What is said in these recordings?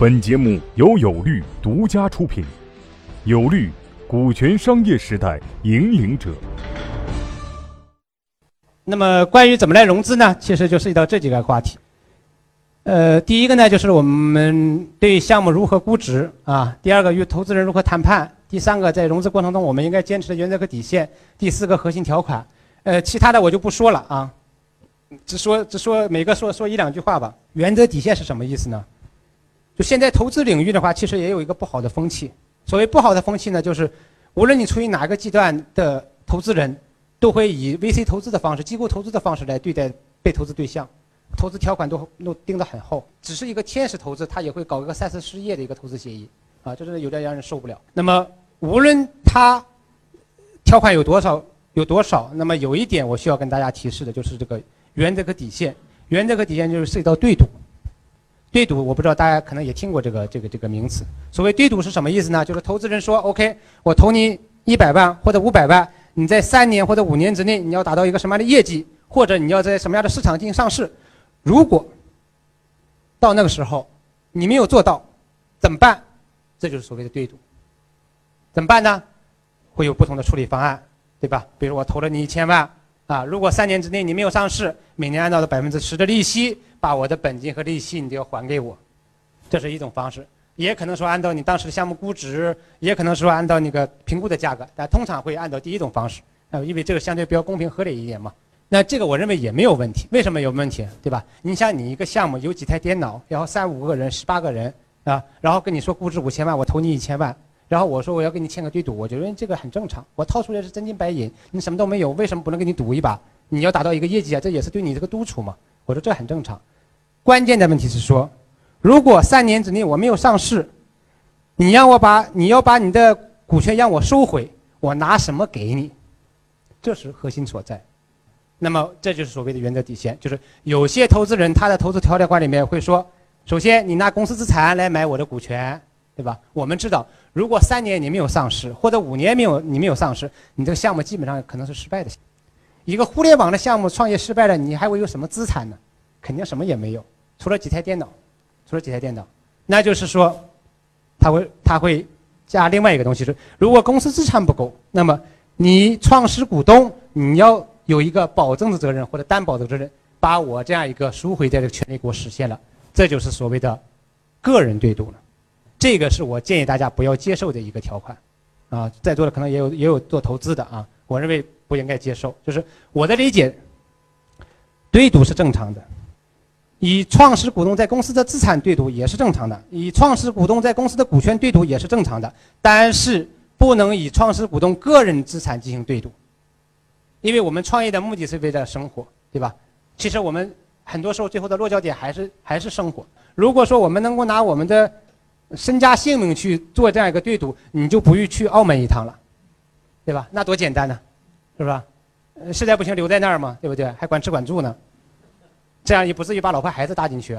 本节目由有律独家出品，有律，股权商业时代引领者。那么，关于怎么来融资呢？其实就涉及到这几个话题。呃，第一个呢，就是我们对项目如何估值啊；第二个，与投资人如何谈判；第三个，在融资过程中我们应该坚持的原则和底线；第四个，核心条款。呃，其他的我就不说了啊，只说只说每个说说一两句话吧。原则底线是什么意思呢？就现在投资领域的话，其实也有一个不好的风气。所谓不好的风气呢，就是无论你处于哪个阶段的投资人，都会以 VC 投资的方式、机构投资的方式来对待被投资对象，投资条款都都定得很厚。只是一个天使投资，他也会搞一个三四十页的一个投资协议，啊，这是有点让人受不了。那么无论他条款有多少有多少，那么有一点我需要跟大家提示的就是这个原则和底线。原则和底线就是涉及到对赌。对赌，我不知道大家可能也听过这个这个这个名词。所谓对赌是什么意思呢？就是投资人说：“OK，我投你一百万或者五百万，你在三年或者五年之内你要达到一个什么样的业绩，或者你要在什么样的市场进行上市。如果到那个时候你没有做到，怎么办？这就是所谓的对赌。怎么办呢？会有不同的处理方案，对吧？比如我投了你一千万啊，如果三年之内你没有上市，每年按照的百分之十的利息。”把我的本金和利息你都要还给我，这是一种方式，也可能说按照你当时的项目估值，也可能说按照那个评估的价格，但通常会按照第一种方式，啊，因为这个相对比较公平合理一点嘛。那这个我认为也没有问题，为什么有问题？对吧？你像你一个项目有几台电脑，然后三五个人、十八个人啊，然后跟你说估值五千万，我投你一千万，然后我说我要跟你签个对赌，我觉得这个很正常，我掏出来是真金白银，你什么都没有，为什么不能跟你赌一把？你要达到一个业绩啊，这也是对你这个督促嘛。我说这很正常。关键的问题是说，如果三年之内我没有上市，你让我把你要把你的股权让我收回，我拿什么给你？这是核心所在。那么这就是所谓的原则底线，就是有些投资人他的投资条款里面会说，首先你拿公司资产来买我的股权，对吧？我们知道，如果三年你没有上市，或者五年没有你没有上市，你这个项目基本上可能是失败的。一个互联网的项目创业失败了，你还会有什么资产呢？肯定什么也没有，除了几台电脑，除了几台电脑，那就是说，他会他会加另外一个东西是，如果公司资产不够，那么你创始股东你要有一个保证的责任或者担保的责任，把我这样一个赎回的权利给我实现了，这就是所谓的个人对赌了，这个是我建议大家不要接受的一个条款，啊，在座的可能也有也有做投资的啊，我认为不应该接受，就是我的理解，对赌是正常的。以创始股东在公司的资产对赌也是正常的，以创始股东在公司的股权对赌也是正常的，但是不能以创始股东个人资产进行对赌，因为我们创业的目的是为了生活，对吧？其实我们很多时候最后的落脚点还是还是生活。如果说我们能够拿我们的身家性命去做这样一个对赌，你就不用去澳门一趟了，对吧？那多简单呢，是吧？实在不行留在那儿嘛，对不对？还管吃管住呢。这样也不至于把老婆孩子搭进去，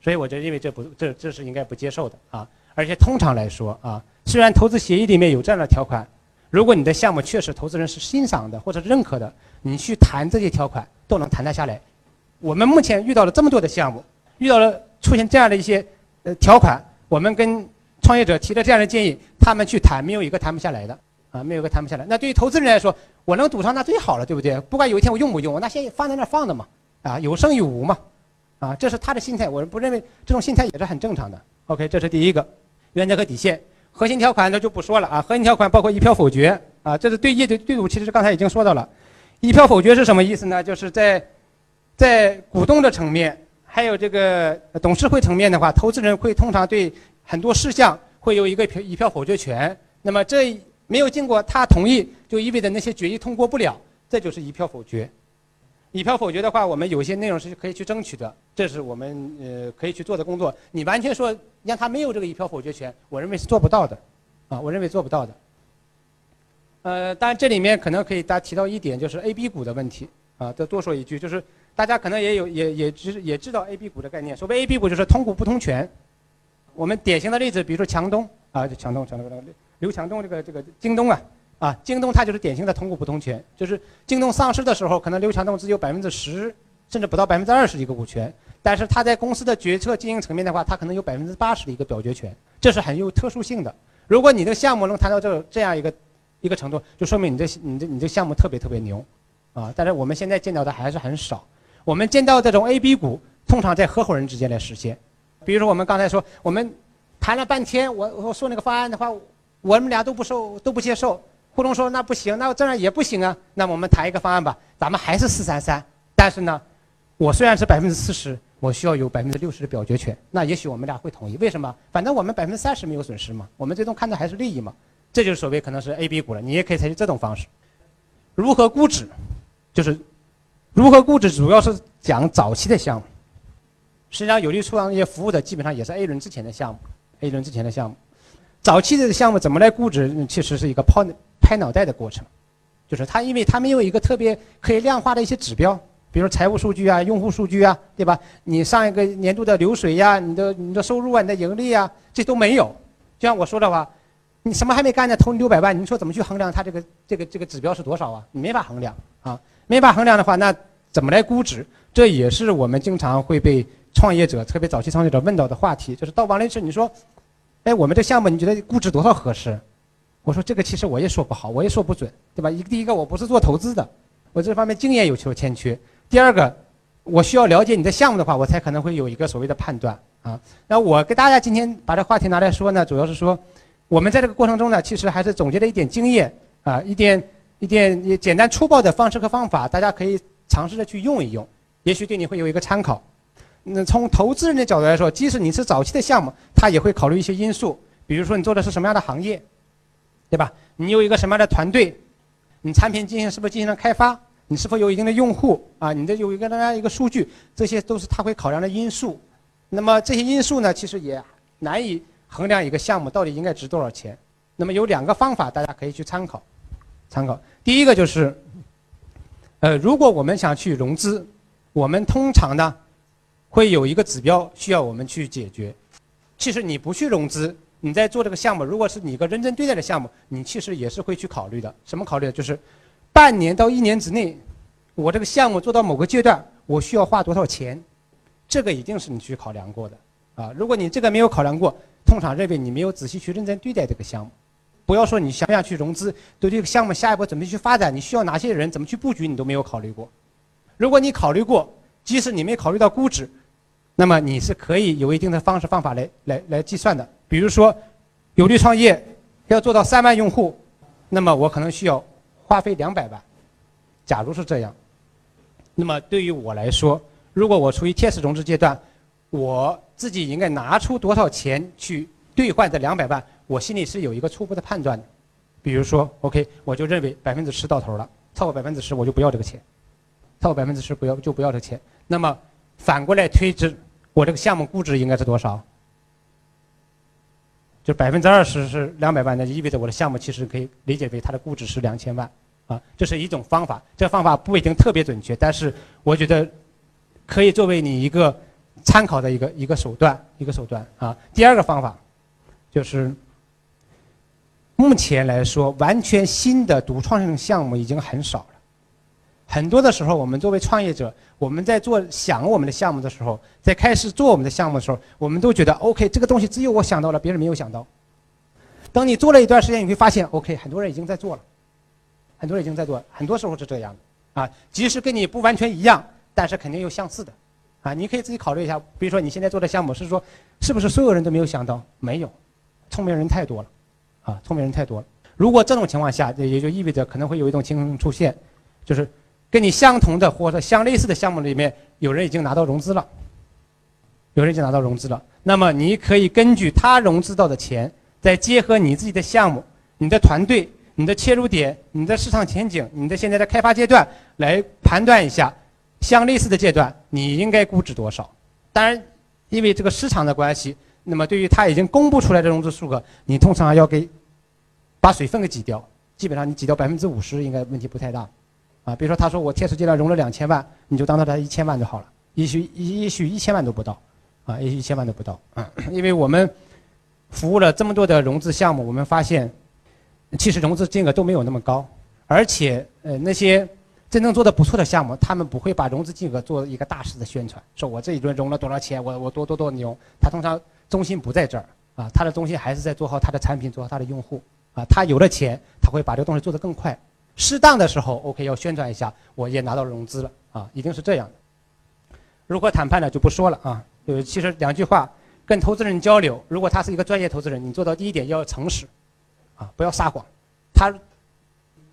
所以我就认为这不这这是应该不接受的啊！而且通常来说啊，虽然投资协议里面有这样的条款，如果你的项目确实投资人是欣赏的或者认可的，你去谈这些条款都能谈得下来。我们目前遇到了这么多的项目，遇到了出现这样的一些呃条款，我们跟创业者提了这样的建议，他们去谈没有一个谈不下来的啊，没有一个谈不下来。那对于投资人来说，我能赌上那最好了，对不对？不管有一天我用不用，我那先放在那放着嘛。啊，有胜有无嘛，啊，这是他的心态，我不认为这种心态也是很正常的。OK，这是第一个原则和底线，核心条款那就不说了啊。核心条款包括一票否决啊，这是对业对对赌，其实刚才已经说到了。一票否决是什么意思呢？就是在在股东的层面，还有这个董事会层面的话，投资人会通常对很多事项会有一个一票否决权。那么这没有经过他同意，就意味着那些决议通过不了，这就是一票否决。一票否决的话，我们有些内容是可以去争取的，这是我们呃可以去做的工作。你完全说让他没有这个一票否决权，我认为是做不到的，啊，我认为做不到的。呃，当然这里面可能可以大家提到一点，就是 A、B 股的问题啊。再多说一句，就是大家可能也有也也知也知道 A、B 股的概念。所谓 A、B 股就是同股不同权。我们典型的例子，比如说强东啊，就强东强东刘强东这个这个京东啊。啊，京东它就是典型的同股不同权，就是京东上市的时候，可能刘强东只有百分之十甚至不到百分之二十的一个股权，但是他在公司的决策经营层面的话，他可能有百分之八十的一个表决权，这是很有特殊性的。如果你的项目能谈到这这样一个一个程度，就说明你这你这你这项目特别特别牛，啊！但是我们现在见到的还是很少。我们见到这种 A、B 股，通常在合伙人之间来实现。比如说我们刚才说，我们谈了半天，我我说那个方案的话，我们俩都不受都不接受。胡总说那不行，那这样也不行啊。那我们谈一个方案吧，咱们还是四三三，但是呢。我虽然是百分之四十，我需要有百分之六十的表决权，那也许我们俩会同意。为什么？反正我们百分之三十没有损失嘛，我们最终看的还是利益嘛。这就是所谓可能是 A、B 股了。你也可以采取这种方式。如何估值？就是如何估值，主要是讲早期的项目。实际上，有利出让那些服务的基本上也是 A 轮之前的项目，A 轮之前的项目。早期的项目怎么来估值？其实是一个抛拍脑袋的过程，就是他因为他没有一个特别可以量化的一些指标。比如财务数据啊，用户数据啊，对吧？你上一个年度的流水呀，你的你的收入啊，你的盈利啊，这都没有。就像我说的话，你什么还没干呢，投你六百万，你说怎么去衡量它这个这个这个指标是多少啊？你没法衡量啊，没法衡量的话，那怎么来估值？这也是我们经常会被创业者，特别早期创业者问到的话题，就是到王律师，你说，哎，我们这项目你觉得估值多少合适？我说这个其实我也说不好，我也说不准，对吧？一第一个我不是做投资的，我这方面经验有求欠缺。第二个，我需要了解你的项目的话，我才可能会有一个所谓的判断啊。那我给大家今天把这话题拿来说呢，主要是说，我们在这个过程中呢，其实还是总结了一点经验啊，一点一点简单粗暴的方式和方法，大家可以尝试着去用一用，也许对你会有一个参考。那从投资人的角度来说，即使你是早期的项目，他也会考虑一些因素，比如说你做的是什么样的行业，对吧？你有一个什么样的团队，你产品进行是不是进行了开发？你是否有一定的用户啊？你的有一个那样一个数据，这些都是他会考量的因素。那么这些因素呢，其实也难以衡量一个项目到底应该值多少钱。那么有两个方法，大家可以去参考。参考第一个就是，呃，如果我们想去融资，我们通常呢会有一个指标需要我们去解决。其实你不去融资，你在做这个项目，如果是你一个认真对待的项目，你其实也是会去考虑的。什么考虑？就是。半年到一年之内，我这个项目做到某个阶段，我需要花多少钱？这个一定是你去考量过的啊！如果你这个没有考量过，通常认为你没有仔细去认真对待这个项目。不要说你想不想去融资，对这个项目下一步怎么去发展，你需要哪些人，怎么去布局，你都没有考虑过。如果你考虑过，即使你没考虑到估值，那么你是可以有一定的方式方法来来来计算的。比如说，有利创业要做到三万用户，那么我可能需要。花费两百万，假如是这样，那么对于我来说，如果我处于天使融资阶段，我自己应该拿出多少钱去兑换这两百万？我心里是有一个初步的判断的。比如说，OK，我就认为百分之十到头了，超过百分之十我就不要这个钱，超过百分之十不要就不要这个钱。那么反过来推知，我这个项目估值应该是多少？就百分之二十是两百万，那就意味着我的项目其实可以理解为它的估值是两千万。啊，这是一种方法，这方法不一定特别准确，但是我觉得可以作为你一个参考的一个一个手段，一个手段啊。第二个方法就是目前来说，完全新的独创性项目已经很少。很多的时候，我们作为创业者，我们在做想我们的项目的时候，在开始做我们的项目的时候，我们都觉得 OK，这个东西只有我想到了，别人没有想到。等你做了一段时间，你会发现 OK，很多人已经在做了。很多人已经在做，很多时候是这样的，啊，即使跟你不完全一样，但是肯定有相似的，啊，你可以自己考虑一下，比如说你现在做的项目是说，是不是所有人都没有想到？没有，聪明人太多了，啊，聪明人太多了。如果这种情况下，也就意味着可能会有一种情况出现，就是跟你相同的或者相类似的项目里面，有人已经拿到融资了，有人已经拿到融资了，那么你可以根据他融资到的钱，再结合你自己的项目、你的团队。你的切入点、你的市场前景、你的现在的开发阶段，来判断一下，相类似的阶段你应该估值多少？当然，因为这个市场的关系，那么对于他已经公布出来的融资数额，你通常要给把水分给挤掉，基本上你挤掉百分之五十，应该问题不太大。啊，比如说他说我天使阶段融了两千万，你就当他一千万就好了，也许也许一千万都不到，啊，也许一千万都不到。啊，因为我们服务了这么多的融资项目，我们发现。其实融资金额都没有那么高，而且呃那些真正做的不错的项目，他们不会把融资金额做一个大肆的宣传，说我这一轮融了多少钱，我我多多多牛。他通常中心不在这儿啊，他的中心还是在做好他的产品，做好他的用户啊。他有了钱，他会把这个东西做得更快。适当的时候，OK，要宣传一下，我也拿到融资了啊，一定是这样的。如何谈判呢？就不说了啊。就其实两句话，跟投资人交流，如果他是一个专业投资人，你做到第一点要诚实，啊，不要撒谎。他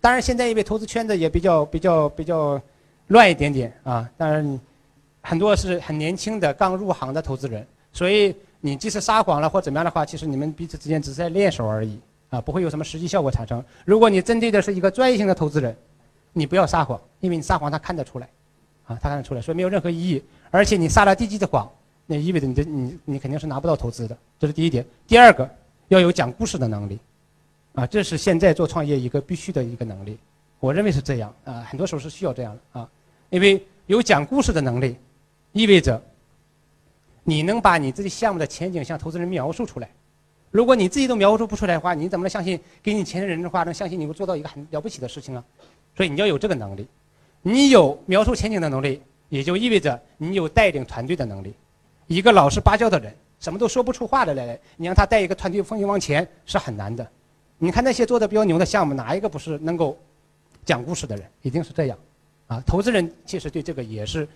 当然现在因为投资圈子也比较比较比较乱一点点啊，当然很多是很年轻的刚入行的投资人，所以你即使撒谎了或怎么样的话，其实你们彼此之间只是在练手而已。啊，不会有什么实际效果产生。如果你针对的是一个专业性的投资人，你不要撒谎，因为你撒谎他看得出来，啊，他看得出来，所以没有任何意义。而且你撒了低级的谎，那意味着你的你你肯定是拿不到投资的，这是第一点。第二个，要有讲故事的能力，啊，这是现在做创业一个必须的一个能力。我认为是这样啊，很多时候是需要这样的啊，因为有讲故事的能力，意味着你能把你自己项目的前景向投资人描述出来。如果你自己都描述不出来的话，你怎么能相信给你钱的人的话能相信你会做到一个很了不起的事情呢？所以你要有这个能力，你有描述前景的能力，也就意味着你有带领团队的能力。一个老实巴交的人，什么都说不出话的来，你让他带一个团队风行往前是很难的。你看那些做的比较牛的项目，哪一个不是能够讲故事的人？一定是这样，啊，投资人其实对这个也是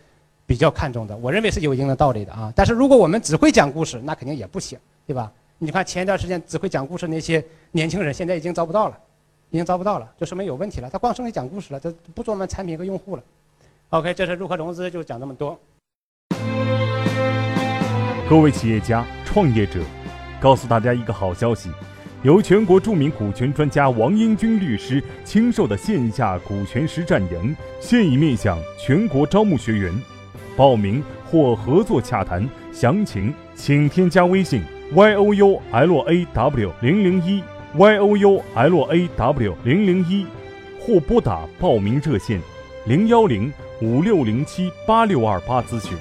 比较看重的。我认为是有一定的道理的啊。但是如果我们只会讲故事，那肯定也不行，对吧？你看前一段时间只会讲故事那些年轻人，现在已经招不到了，已经招不到了，就说明有问题了。他光剩下讲故事了，他不做我们产品和用户了。OK，这是如何融资，就讲这么多。各位企业家、创业者，告诉大家一个好消息：由全国著名股权专家王英军律师亲授的线下股权实战营，现已面向全国招募学员，报名或合作洽谈详情，请添加微信。Y o u l a w 零零一 y o u l a w 零零一，或拨打报名热线零幺零五六零七八六二八咨询。